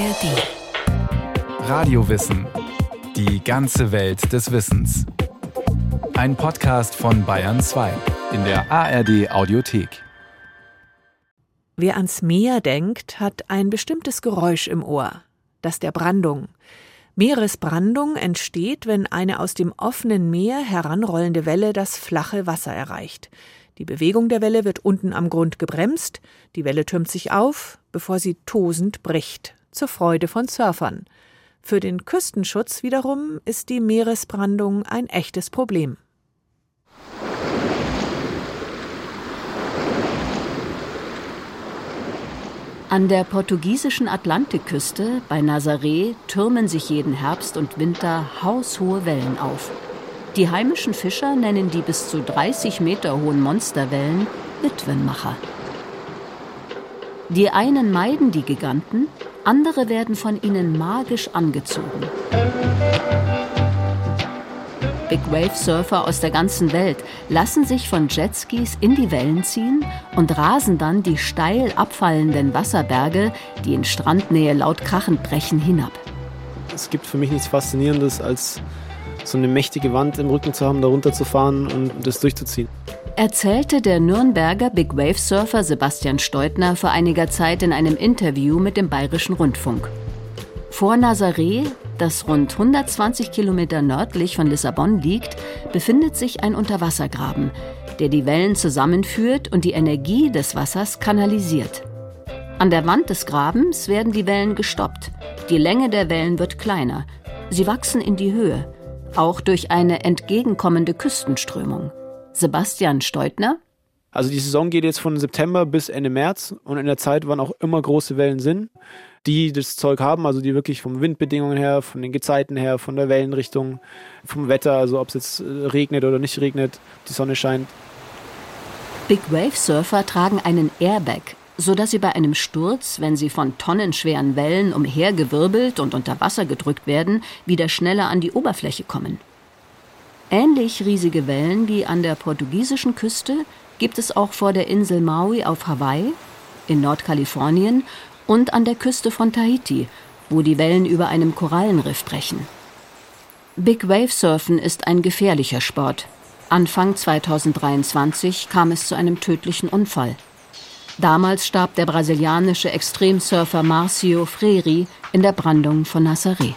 ARD. Radiowissen. Die ganze Welt des Wissens. Ein Podcast von Bayern 2 in der ARD Audiothek. Wer ans Meer denkt, hat ein bestimmtes Geräusch im Ohr, das der Brandung. Meeresbrandung entsteht, wenn eine aus dem offenen Meer heranrollende Welle das flache Wasser erreicht. Die Bewegung der Welle wird unten am Grund gebremst, die Welle türmt sich auf, bevor sie tosend bricht, zur Freude von Surfern. Für den Küstenschutz wiederum ist die Meeresbrandung ein echtes Problem. An der portugiesischen Atlantikküste bei Nazaré türmen sich jeden Herbst und Winter haushohe Wellen auf. Die heimischen Fischer nennen die bis zu 30 Meter hohen Monsterwellen Witwenmacher. Die einen meiden die Giganten, andere werden von ihnen magisch angezogen. Big Wave Surfer aus der ganzen Welt lassen sich von Jetskis in die Wellen ziehen und rasen dann die steil abfallenden Wasserberge, die in Strandnähe laut krachend brechen, hinab. Es gibt für mich nichts Faszinierendes als so eine mächtige Wand im Rücken zu haben, da runterzufahren und das durchzuziehen. Erzählte der Nürnberger Big Wave Surfer Sebastian Steutner vor einiger Zeit in einem Interview mit dem Bayerischen Rundfunk. Vor Nazaré, das rund 120 Kilometer nördlich von Lissabon liegt, befindet sich ein Unterwassergraben, der die Wellen zusammenführt und die Energie des Wassers kanalisiert. An der Wand des Grabens werden die Wellen gestoppt. Die Länge der Wellen wird kleiner. Sie wachsen in die Höhe auch durch eine entgegenkommende Küstenströmung. Sebastian Steutner. Also die Saison geht jetzt von September bis Ende März und in der Zeit, wann auch immer große Wellen sind, die das Zeug haben, also die wirklich vom Windbedingungen her, von den Gezeiten her, von der Wellenrichtung, vom Wetter, also ob es jetzt äh, regnet oder nicht regnet, die Sonne scheint. Big Wave Surfer tragen einen Airbag, sodass sie bei einem Sturz, wenn sie von tonnenschweren Wellen umhergewirbelt und unter Wasser gedrückt werden, wieder schneller an die Oberfläche kommen. Ähnlich riesige Wellen wie an der portugiesischen Küste gibt es auch vor der Insel Maui auf Hawaii, in Nordkalifornien und an der Küste von Tahiti, wo die Wellen über einem Korallenriff brechen. Big Wave Surfen ist ein gefährlicher Sport. Anfang 2023 kam es zu einem tödlichen Unfall. Damals starb der brasilianische Extremsurfer Marcio Freire in der Brandung von Nazaré.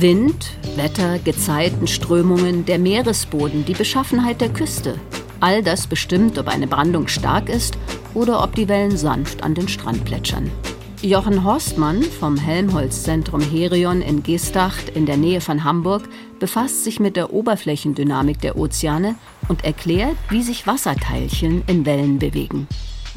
Wind, Wetter, Gezeiten, Strömungen, der Meeresboden, die Beschaffenheit der Küste. All das bestimmt, ob eine Brandung stark ist oder ob die Wellen sanft an den Strand plätschern. Jochen Horstmann vom Helmholtz-Zentrum Herion in Geestacht in der Nähe von Hamburg befasst sich mit der Oberflächendynamik der Ozeane und erklärt, wie sich Wasserteilchen in Wellen bewegen.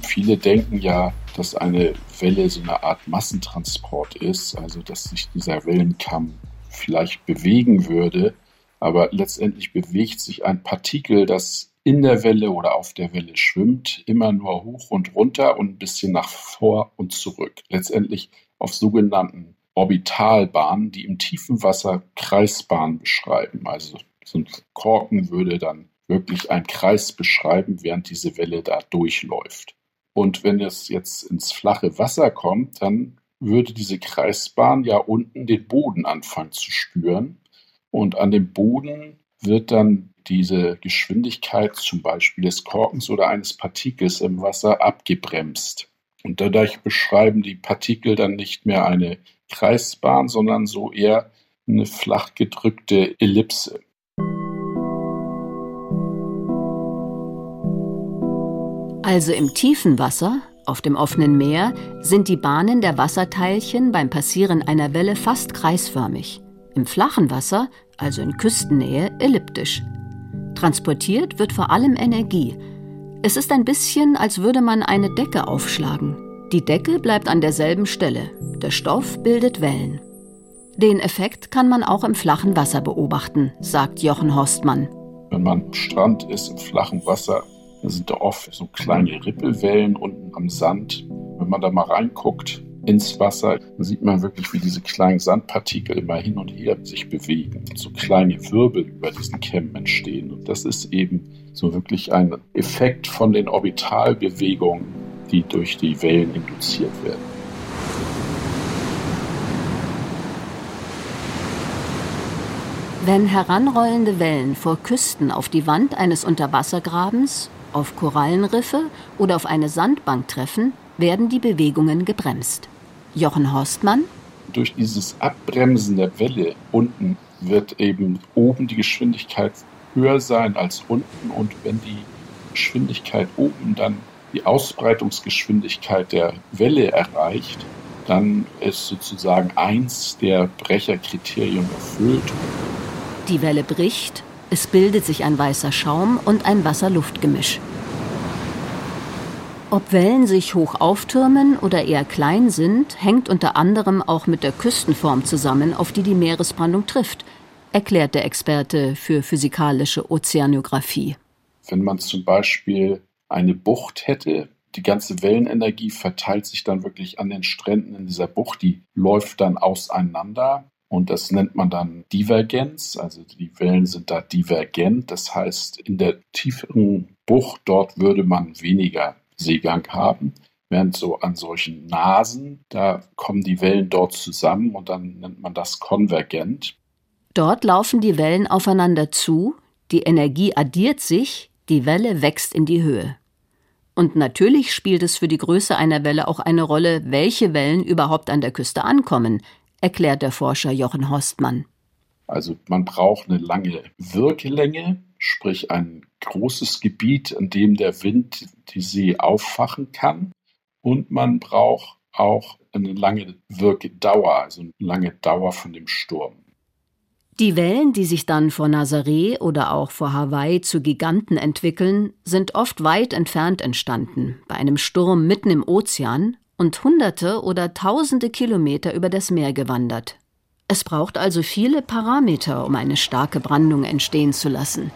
Viele denken ja, dass eine Welle so eine Art Massentransport ist, also dass sich dieser Wellenkamm vielleicht bewegen würde, aber letztendlich bewegt sich ein Partikel, das in der Welle oder auf der Welle schwimmt, immer nur hoch und runter und ein bisschen nach vor und zurück. Letztendlich auf sogenannten Orbitalbahnen, die im tiefen Wasser Kreisbahnen beschreiben. Also so ein Korken würde dann wirklich einen Kreis beschreiben, während diese Welle da durchläuft. Und wenn es jetzt ins flache Wasser kommt, dann würde diese Kreisbahn ja unten den Boden anfangen zu spüren. Und an dem Boden wird dann diese Geschwindigkeit zum Beispiel des Korkens oder eines Partikels im Wasser abgebremst. Und dadurch beschreiben die Partikel dann nicht mehr eine Kreisbahn, sondern so eher eine flach gedrückte Ellipse. Also im tiefen Wasser, auf dem offenen Meer, sind die Bahnen der Wasserteilchen beim Passieren einer Welle fast kreisförmig. Im flachen Wasser, also in Küstennähe, elliptisch. Transportiert wird vor allem Energie. Es ist ein bisschen, als würde man eine Decke aufschlagen. Die Decke bleibt an derselben Stelle. Der Stoff bildet Wellen. Den Effekt kann man auch im flachen Wasser beobachten, sagt Jochen Horstmann. Wenn man am Strand ist, im flachen Wasser, dann sind da oft so kleine Rippelwellen unten am Sand. Wenn man da mal reinguckt, ins Wasser, dann sieht man wirklich, wie diese kleinen Sandpartikel immer hin und her sich bewegen so kleine Wirbel über diesen Kämmen entstehen. Und das ist eben so wirklich ein Effekt von den Orbitalbewegungen die durch die Wellen induziert werden. Wenn heranrollende Wellen vor Küsten auf die Wand eines Unterwassergrabens, auf Korallenriffe oder auf eine Sandbank treffen, werden die Bewegungen gebremst. Jochen Horstmann. Durch dieses Abbremsen der Welle unten wird eben oben die Geschwindigkeit höher sein als unten und wenn die Geschwindigkeit oben dann die Ausbreitungsgeschwindigkeit der Welle erreicht, dann ist sozusagen eins der Brecherkriterien erfüllt. Die Welle bricht, es bildet sich ein weißer Schaum und ein Wasser-Luft-Gemisch. Ob Wellen sich hoch auftürmen oder eher klein sind, hängt unter anderem auch mit der Küstenform zusammen, auf die die Meeresbrandung trifft, erklärt der Experte für physikalische Ozeanographie. Wenn man zum Beispiel eine Bucht hätte, die ganze Wellenenergie verteilt sich dann wirklich an den Stränden in dieser Bucht, die läuft dann auseinander und das nennt man dann Divergenz. Also die Wellen sind da divergent. Das heißt, in der tieferen Bucht dort würde man weniger Seegang haben. Während so an solchen Nasen, da kommen die Wellen dort zusammen und dann nennt man das konvergent. Dort laufen die Wellen aufeinander zu, die Energie addiert sich, die Welle wächst in die Höhe. Und natürlich spielt es für die Größe einer Welle auch eine Rolle, welche Wellen überhaupt an der Küste ankommen, erklärt der Forscher Jochen Horstmann. Also man braucht eine lange Wirkelänge, sprich ein großes Gebiet, in dem der Wind die See auffachen kann. Und man braucht auch eine lange Wirkedauer, also eine lange Dauer von dem Sturm. Die Wellen, die sich dann vor Nazaré oder auch vor Hawaii zu Giganten entwickeln, sind oft weit entfernt entstanden, bei einem Sturm mitten im Ozean und hunderte oder tausende Kilometer über das Meer gewandert. Es braucht also viele Parameter, um eine starke Brandung entstehen zu lassen.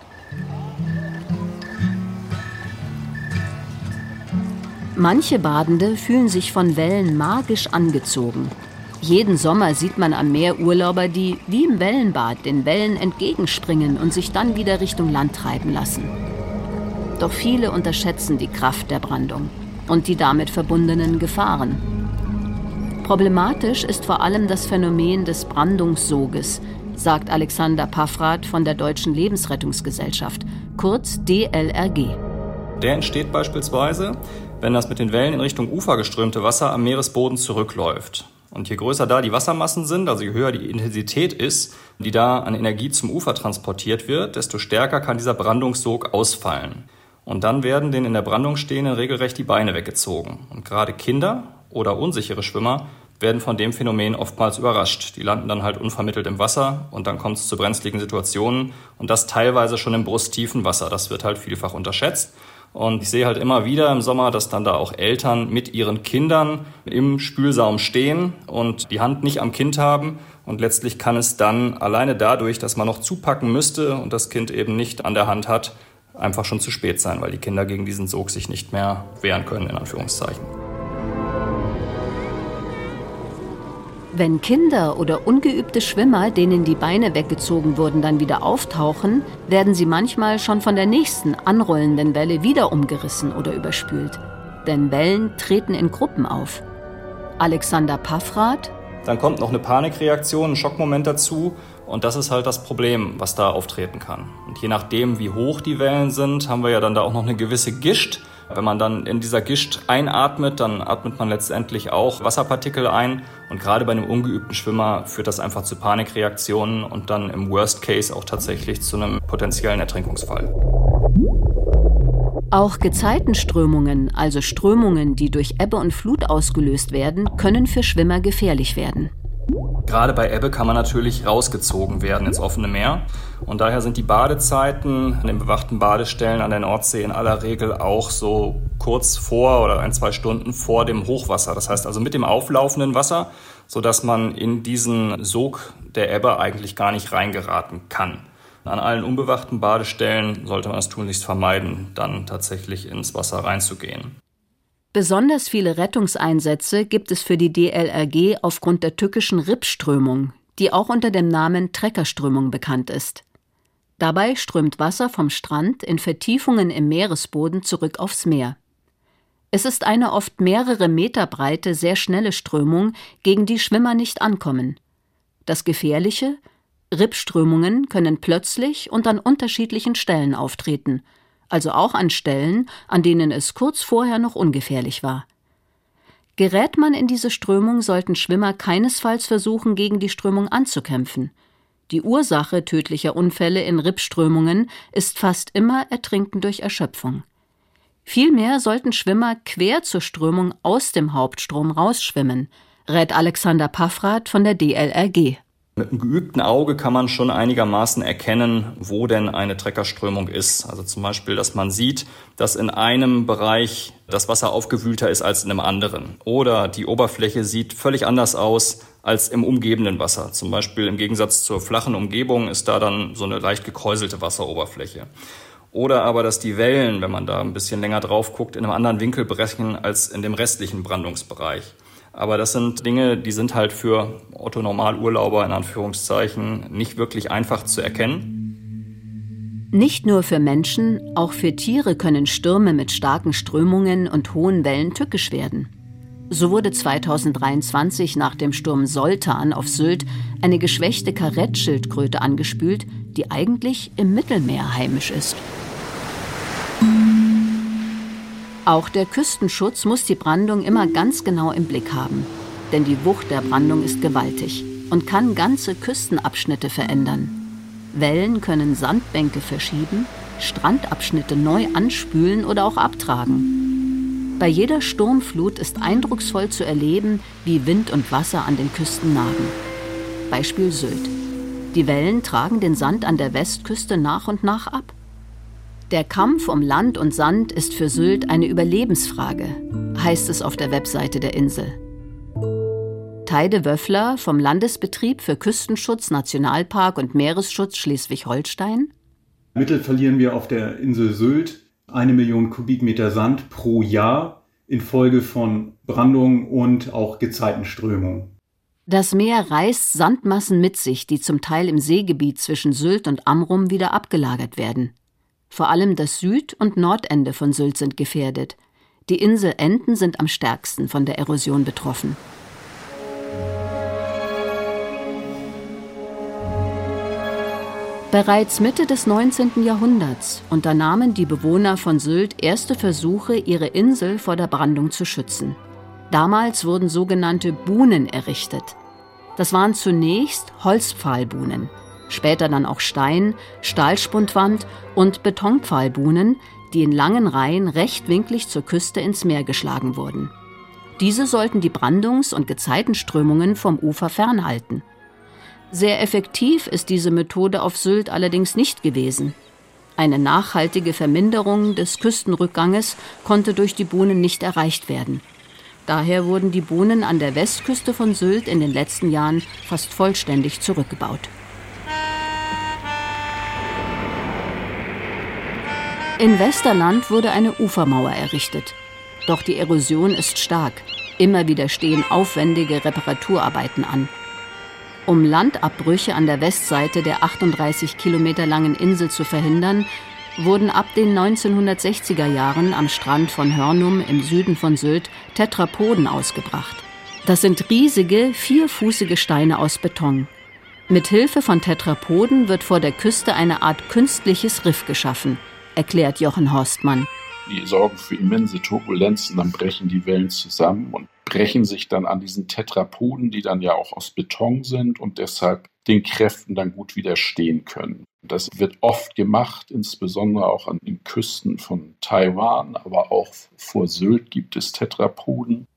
Manche Badende fühlen sich von Wellen magisch angezogen. Jeden Sommer sieht man am Meer Urlauber, die wie im Wellenbad den Wellen entgegenspringen und sich dann wieder Richtung Land treiben lassen. Doch viele unterschätzen die Kraft der Brandung und die damit verbundenen Gefahren. Problematisch ist vor allem das Phänomen des Brandungssoges, sagt Alexander Paffrath von der Deutschen Lebensrettungsgesellschaft, kurz DLRG. Der entsteht beispielsweise, wenn das mit den Wellen in Richtung Ufer geströmte Wasser am Meeresboden zurückläuft. Und je größer da die Wassermassen sind, also je höher die Intensität ist, die da an Energie zum Ufer transportiert wird, desto stärker kann dieser Brandungssog ausfallen. Und dann werden den in der Brandung stehenden regelrecht die Beine weggezogen. Und gerade Kinder oder unsichere Schwimmer werden von dem Phänomen oftmals überrascht. Die landen dann halt unvermittelt im Wasser und dann kommt es zu brenzligen Situationen und das teilweise schon im brusttiefen Wasser. Das wird halt vielfach unterschätzt. Und ich sehe halt immer wieder im Sommer, dass dann da auch Eltern mit ihren Kindern im Spülsaum stehen und die Hand nicht am Kind haben. Und letztlich kann es dann alleine dadurch, dass man noch zupacken müsste und das Kind eben nicht an der Hand hat, einfach schon zu spät sein, weil die Kinder gegen diesen Sog sich nicht mehr wehren können, in Anführungszeichen. Wenn Kinder oder ungeübte Schwimmer, denen die Beine weggezogen wurden, dann wieder auftauchen, werden sie manchmal schon von der nächsten anrollenden Welle wieder umgerissen oder überspült. Denn Wellen treten in Gruppen auf. Alexander Paffrath. Dann kommt noch eine Panikreaktion, ein Schockmoment dazu und das ist halt das Problem, was da auftreten kann. Und je nachdem, wie hoch die Wellen sind, haben wir ja dann da auch noch eine gewisse Gischt. Wenn man dann in dieser Gischt einatmet, dann atmet man letztendlich auch Wasserpartikel ein. Und gerade bei einem ungeübten Schwimmer führt das einfach zu Panikreaktionen und dann im Worst Case auch tatsächlich zu einem potenziellen Ertrinkungsfall. Auch Gezeitenströmungen, also Strömungen, die durch Ebbe und Flut ausgelöst werden, können für Schwimmer gefährlich werden. Gerade bei Ebbe kann man natürlich rausgezogen werden ins offene Meer. Und daher sind die Badezeiten an den bewachten Badestellen an der Nordsee in aller Regel auch so kurz vor oder ein, zwei Stunden vor dem Hochwasser. Das heißt also mit dem auflaufenden Wasser, sodass man in diesen Sog der Ebbe eigentlich gar nicht reingeraten kann. An allen unbewachten Badestellen sollte man es tunlichst vermeiden, dann tatsächlich ins Wasser reinzugehen. Besonders viele Rettungseinsätze gibt es für die DLRG aufgrund der tückischen Rippströmung, die auch unter dem Namen Treckerströmung bekannt ist. Dabei strömt Wasser vom Strand in Vertiefungen im Meeresboden zurück aufs Meer. Es ist eine oft mehrere Meter breite, sehr schnelle Strömung, gegen die Schwimmer nicht ankommen. Das Gefährliche? Rippströmungen können plötzlich und an unterschiedlichen Stellen auftreten, also auch an Stellen, an denen es kurz vorher noch ungefährlich war. Gerät man in diese Strömung, sollten Schwimmer keinesfalls versuchen, gegen die Strömung anzukämpfen. Die Ursache tödlicher Unfälle in Rippströmungen ist fast immer Ertrinken durch Erschöpfung. Vielmehr sollten Schwimmer quer zur Strömung aus dem Hauptstrom rausschwimmen, rät Alexander Paffrath von der DLRG. Mit einem geübten Auge kann man schon einigermaßen erkennen, wo denn eine Treckerströmung ist. Also zum Beispiel, dass man sieht, dass in einem Bereich das Wasser aufgewühlter ist als in einem anderen. Oder die Oberfläche sieht völlig anders aus als im umgebenden Wasser. Zum Beispiel im Gegensatz zur flachen Umgebung ist da dann so eine leicht gekräuselte Wasseroberfläche. Oder aber, dass die Wellen, wenn man da ein bisschen länger drauf guckt, in einem anderen Winkel brechen als in dem restlichen Brandungsbereich. Aber das sind Dinge, die sind halt für Otto Normalurlauber in Anführungszeichen nicht wirklich einfach zu erkennen. Nicht nur für Menschen, auch für Tiere können Stürme mit starken Strömungen und hohen Wellen tückisch werden. So wurde 2023 nach dem Sturm Soltan auf Sylt eine geschwächte Karettschildkröte angespült, die eigentlich im Mittelmeer heimisch ist. Auch der Küstenschutz muss die Brandung immer ganz genau im Blick haben. Denn die Wucht der Brandung ist gewaltig und kann ganze Küstenabschnitte verändern. Wellen können Sandbänke verschieben, Strandabschnitte neu anspülen oder auch abtragen. Bei jeder Sturmflut ist eindrucksvoll zu erleben, wie Wind und Wasser an den Küsten nagen. Beispiel Sylt. Die Wellen tragen den Sand an der Westküste nach und nach ab. Der Kampf um Land und Sand ist für Sylt eine Überlebensfrage, heißt es auf der Webseite der Insel. Teide Wöffler vom Landesbetrieb für Küstenschutz, Nationalpark und Meeresschutz Schleswig-Holstein. Mittel verlieren wir auf der Insel Sylt eine Million Kubikmeter Sand pro Jahr infolge von Brandungen und auch Gezeitenströmungen. Das Meer reißt Sandmassen mit sich, die zum Teil im Seegebiet zwischen Sylt und Amrum wieder abgelagert werden. Vor allem das Süd- und Nordende von Sylt sind gefährdet. Die Inselenden sind am stärksten von der Erosion betroffen. Bereits Mitte des 19. Jahrhunderts unternahmen die Bewohner von Sylt erste Versuche, ihre Insel vor der Brandung zu schützen. Damals wurden sogenannte Buhnen errichtet. Das waren zunächst Holzpfahlbuhnen später dann auch Stein, Stahlspundwand und Betonpfahlbuhnen, die in langen Reihen rechtwinklig zur Küste ins Meer geschlagen wurden. Diese sollten die Brandungs- und Gezeitenströmungen vom Ufer fernhalten. Sehr effektiv ist diese Methode auf Sylt allerdings nicht gewesen. Eine nachhaltige Verminderung des Küstenrückganges konnte durch die Buhnen nicht erreicht werden. Daher wurden die Buhnen an der Westküste von Sylt in den letzten Jahren fast vollständig zurückgebaut. In Westerland wurde eine Ufermauer errichtet. Doch die Erosion ist stark. Immer wieder stehen aufwendige Reparaturarbeiten an. Um Landabbrüche an der Westseite der 38 Kilometer langen Insel zu verhindern, wurden ab den 1960er Jahren am Strand von Hörnum im Süden von Sylt Tetrapoden ausgebracht. Das sind riesige, vierfußige Steine aus Beton. Mit Hilfe von Tetrapoden wird vor der Küste eine Art künstliches Riff geschaffen – erklärt Jochen Horstmann. Die sorgen für immense Turbulenzen, dann brechen die Wellen zusammen und brechen sich dann an diesen Tetrapoden, die dann ja auch aus Beton sind und deshalb den Kräften dann gut widerstehen können. Das wird oft gemacht, insbesondere auch an den Küsten von Taiwan, aber auch vor Sylt gibt es Tetrapoden.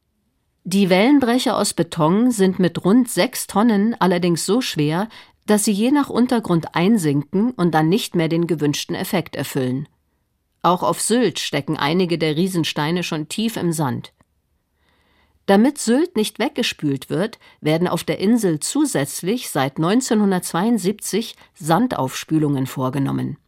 Die Wellenbrecher aus Beton sind mit rund sechs Tonnen allerdings so schwer, dass sie je nach Untergrund einsinken und dann nicht mehr den gewünschten Effekt erfüllen. Auch auf Sylt stecken einige der Riesensteine schon tief im Sand. Damit Sylt nicht weggespült wird, werden auf der Insel zusätzlich seit 1972 Sandaufspülungen vorgenommen.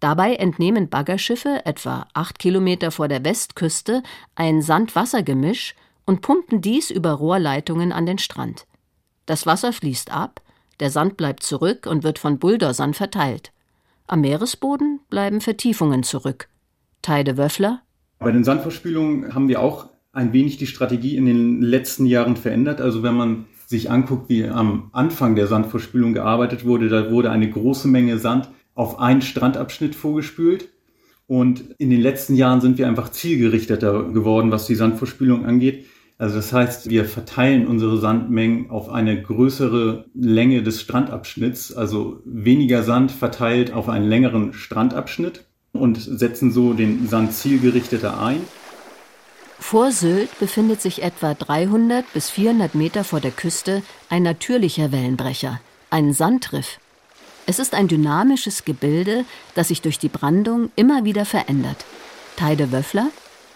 Dabei entnehmen Baggerschiffe etwa acht Kilometer vor der Westküste ein Sand-Wasser-Gemisch und pumpen dies über Rohrleitungen an den Strand. Das Wasser fließt ab, der Sand bleibt zurück und wird von Bulldozern verteilt. Am Meeresboden bleiben Vertiefungen zurück. Teide Wöffler. Bei den Sandverspülungen haben wir auch ein wenig die Strategie in den letzten Jahren verändert. Also wenn man sich anguckt, wie am Anfang der Sandverspülung gearbeitet wurde, da wurde eine große Menge Sand auf einen Strandabschnitt vorgespült. Und in den letzten Jahren sind wir einfach zielgerichteter geworden, was die Sandverspülung angeht. Also das heißt, wir verteilen unsere Sandmengen auf eine größere Länge des Strandabschnitts, also weniger Sand verteilt auf einen längeren Strandabschnitt und setzen so den Sand zielgerichteter ein. Vor Sylt befindet sich etwa 300 bis 400 Meter vor der Küste ein natürlicher Wellenbrecher, ein Sandriff. Es ist ein dynamisches Gebilde, das sich durch die Brandung immer wieder verändert. Teide Wöffler.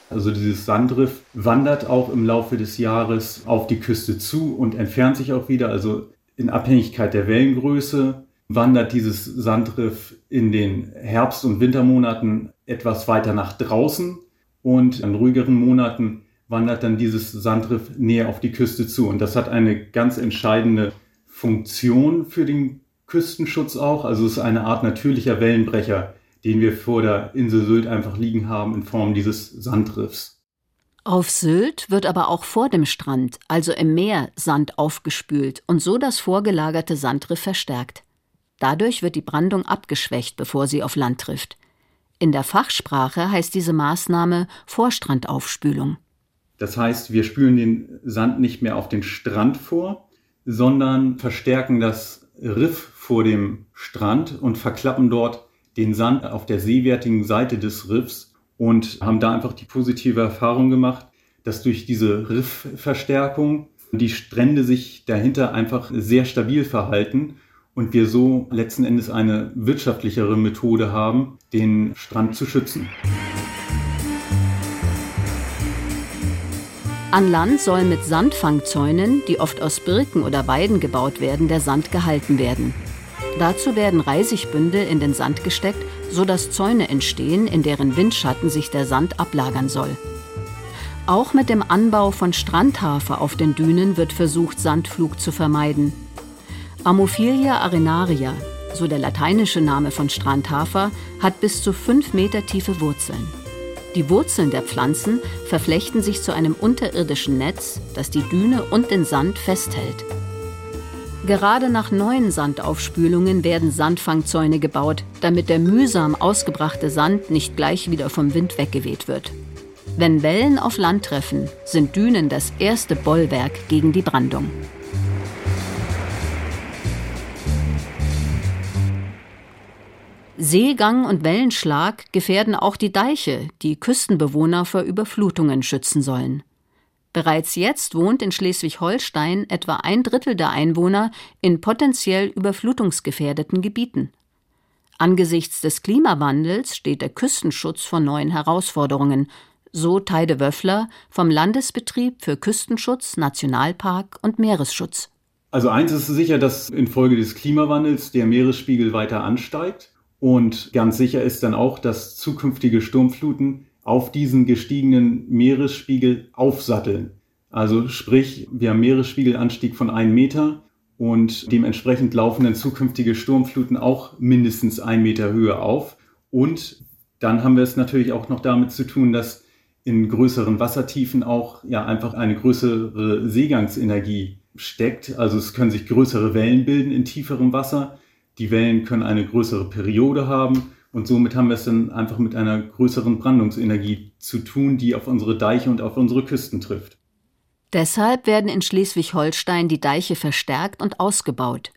Also dieses Sandriff wandert auch im Laufe des Jahres auf die Küste zu und entfernt sich auch wieder. Also in Abhängigkeit der Wellengröße wandert dieses Sandriff in den Herbst- und Wintermonaten etwas weiter nach draußen und in ruhigeren Monaten wandert dann dieses Sandriff näher auf die Küste zu. Und das hat eine ganz entscheidende Funktion für den Küstenschutz auch. Also es ist eine Art natürlicher Wellenbrecher, den wir vor der Insel Sylt einfach liegen haben in Form dieses Sandriffs. Auf Sylt wird aber auch vor dem Strand, also im Meer, Sand aufgespült und so das vorgelagerte Sandriff verstärkt. Dadurch wird die Brandung abgeschwächt, bevor sie auf Land trifft. In der Fachsprache heißt diese Maßnahme Vorstrandaufspülung. Das heißt, wir spülen den Sand nicht mehr auf den Strand vor, sondern verstärken das Riff vor dem Strand und verklappen dort den Sand auf der seewertigen Seite des Riffs und haben da einfach die positive Erfahrung gemacht, dass durch diese Riffverstärkung die Strände sich dahinter einfach sehr stabil verhalten und wir so letzten Endes eine wirtschaftlichere Methode haben, den Strand zu schützen. An Land soll mit Sandfangzäunen, die oft aus Birken oder Weiden gebaut werden, der Sand gehalten werden. Dazu werden Reisigbündel in den Sand gesteckt, sodass Zäune entstehen, in deren Windschatten sich der Sand ablagern soll. Auch mit dem Anbau von Strandhafer auf den Dünen wird versucht, Sandflug zu vermeiden. Amophilia arenaria, so der lateinische Name von Strandhafer, hat bis zu fünf Meter tiefe Wurzeln. Die Wurzeln der Pflanzen verflechten sich zu einem unterirdischen Netz, das die Düne und den Sand festhält. Gerade nach neuen Sandaufspülungen werden Sandfangzäune gebaut, damit der mühsam ausgebrachte Sand nicht gleich wieder vom Wind weggeweht wird. Wenn Wellen auf Land treffen, sind Dünen das erste Bollwerk gegen die Brandung. Seegang und Wellenschlag gefährden auch die Deiche, die Küstenbewohner vor Überflutungen schützen sollen. Bereits jetzt wohnt in Schleswig-Holstein etwa ein Drittel der Einwohner in potenziell überflutungsgefährdeten Gebieten. Angesichts des Klimawandels steht der Küstenschutz vor neuen Herausforderungen, so Teide Wöffler vom Landesbetrieb für Küstenschutz, Nationalpark und Meeresschutz. Also eins ist sicher, dass infolge des Klimawandels der Meeresspiegel weiter ansteigt. Und ganz sicher ist dann auch, dass zukünftige Sturmfluten auf diesen gestiegenen Meeresspiegel aufsatteln. Also sprich, wir haben Meeresspiegelanstieg von einem Meter und dementsprechend laufen dann zukünftige Sturmfluten auch mindestens ein Meter Höhe auf. Und dann haben wir es natürlich auch noch damit zu tun, dass in größeren Wassertiefen auch ja einfach eine größere Seegangsenergie steckt. Also es können sich größere Wellen bilden in tieferem Wasser die Wellen können eine größere Periode haben und somit haben wir es dann einfach mit einer größeren Brandungsenergie zu tun, die auf unsere Deiche und auf unsere Küsten trifft. Deshalb werden in Schleswig-Holstein die Deiche verstärkt und ausgebaut.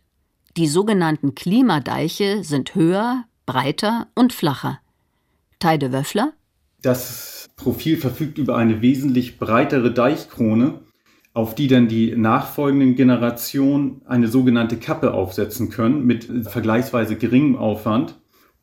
Die sogenannten Klimadeiche sind höher, breiter und flacher. Teide Wöffler? Das Profil verfügt über eine wesentlich breitere Deichkrone, auf die dann die nachfolgenden Generationen eine sogenannte Kappe aufsetzen können mit vergleichsweise geringem Aufwand.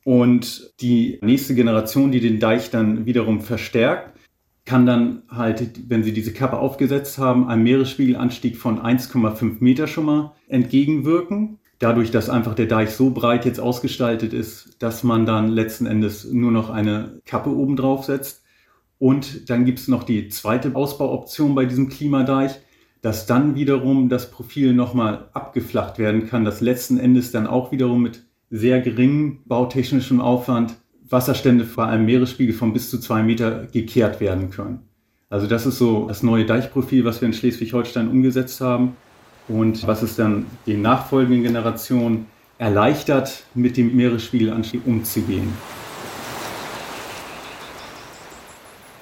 Und die nächste Generation, die den Deich dann wiederum verstärkt, kann dann halt, wenn sie diese Kappe aufgesetzt haben, einem Meeresspiegelanstieg von 1,5 Meter schon mal entgegenwirken. Dadurch, dass einfach der Deich so breit jetzt ausgestaltet ist, dass man dann letzten Endes nur noch eine Kappe oben drauf setzt. Und dann gibt es noch die zweite Ausbauoption bei diesem Klimadeich, dass dann wiederum das Profil nochmal abgeflacht werden kann, das letzten Endes dann auch wiederum mit sehr geringem bautechnischem Aufwand Wasserstände bei einem Meeresspiegel von bis zu zwei Meter gekehrt werden können. Also das ist so das neue Deichprofil, was wir in Schleswig-Holstein umgesetzt haben und was es dann den nachfolgenden Generationen erleichtert, mit dem Meeresspiegelanstieg umzugehen.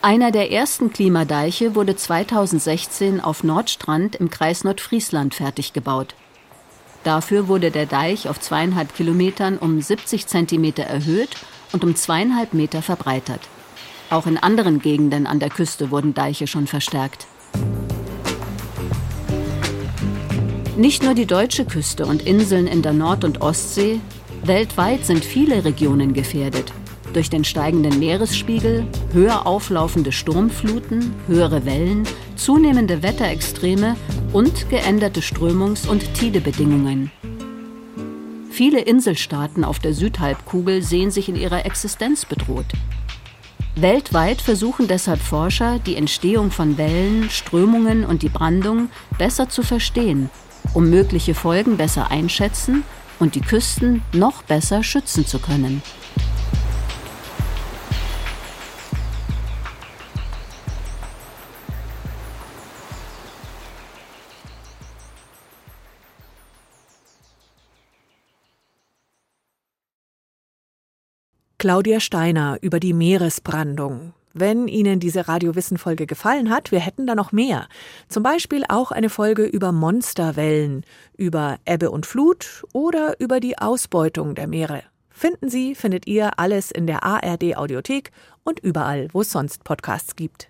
Einer der ersten Klimadeiche wurde 2016 auf Nordstrand im Kreis Nordfriesland fertig gebaut. Dafür wurde der Deich auf zweieinhalb Kilometern um 70 Zentimeter erhöht und um zweieinhalb Meter verbreitert. Auch in anderen Gegenden an der Küste wurden Deiche schon verstärkt. Nicht nur die deutsche Küste und Inseln in der Nord- und Ostsee, weltweit sind viele Regionen gefährdet. Durch den steigenden Meeresspiegel, höher auflaufende Sturmfluten, höhere Wellen, zunehmende Wetterextreme und geänderte Strömungs- und Tidebedingungen. Viele Inselstaaten auf der Südhalbkugel sehen sich in ihrer Existenz bedroht. Weltweit versuchen deshalb Forscher, die Entstehung von Wellen, Strömungen und die Brandung besser zu verstehen, um mögliche Folgen besser einschätzen und die Küsten noch besser schützen zu können. Claudia Steiner über die Meeresbrandung. Wenn Ihnen diese Radiowissen-Folge gefallen hat, wir hätten da noch mehr. Zum Beispiel auch eine Folge über Monsterwellen, über Ebbe und Flut oder über die Ausbeutung der Meere. Finden Sie, findet ihr alles in der ARD Audiothek und überall, wo es sonst Podcasts gibt.